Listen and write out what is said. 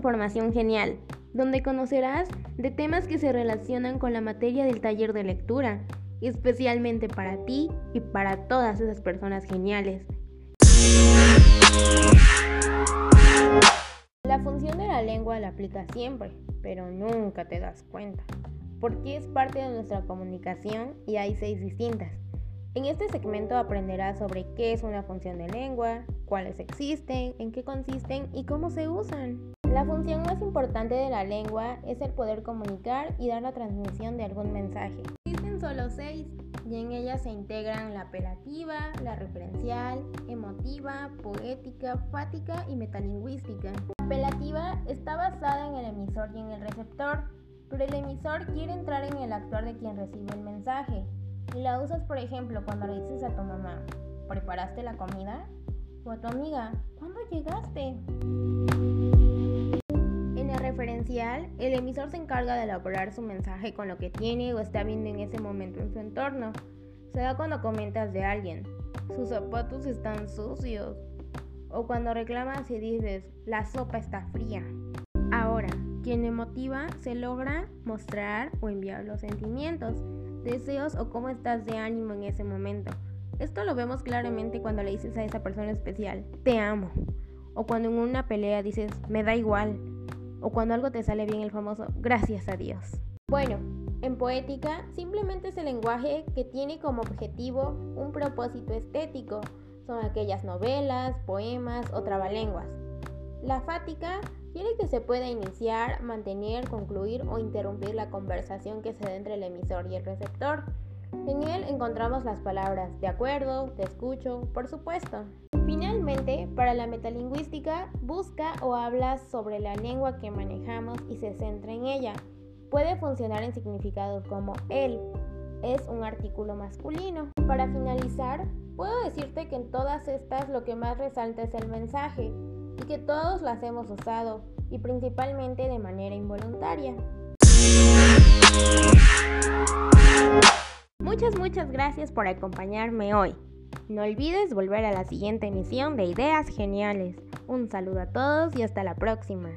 información genial, donde conocerás de temas que se relacionan con la materia del taller de lectura, especialmente para ti y para todas esas personas geniales. La función de la lengua la aplica siempre, pero nunca te das cuenta, porque es parte de nuestra comunicación y hay seis distintas. En este segmento aprenderás sobre qué es una función de lengua, cuáles existen, en qué consisten y cómo se usan. La función más importante de la lengua es el poder comunicar y dar la transmisión de algún mensaje. Existen solo seis y en ellas se integran la apelativa, la referencial, emotiva, poética, fática y metalingüística. La apelativa está basada en el emisor y en el receptor, pero el emisor quiere entrar en el actuar de quien recibe el mensaje. Y la usas, por ejemplo, cuando le dices a tu mamá, ¿preparaste la comida? O a tu amiga, ¿cuándo llegaste? En el referencial, el emisor se encarga de elaborar su mensaje con lo que tiene o está viendo en ese momento en su entorno. Se da cuando comentas de alguien, sus zapatos están sucios. O cuando reclamas y dices, la sopa está fría. Ahora, quien emotiva se logra mostrar o enviar los sentimientos deseos o cómo estás de ánimo en ese momento. Esto lo vemos claramente cuando le dices a esa persona especial, te amo. O cuando en una pelea dices, me da igual. O cuando algo te sale bien el famoso, gracias a Dios. Bueno, en poética simplemente es el lenguaje que tiene como objetivo un propósito estético. Son aquellas novelas, poemas o trabalenguas. La fática quiere que se pueda iniciar, mantener, concluir o interrumpir la conversación que se da entre el emisor y el receptor. En él encontramos las palabras de acuerdo, te escucho, por supuesto. Finalmente, para la metalingüística, busca o habla sobre la lengua que manejamos y se centra en ella. Puede funcionar en significados como él, es un artículo masculino. Para finalizar, puedo decirte que en todas estas lo que más resalta es el mensaje, y que todos las hemos usado y principalmente de manera involuntaria. Muchas, muchas gracias por acompañarme hoy. No olvides volver a la siguiente emisión de Ideas Geniales. Un saludo a todos y hasta la próxima.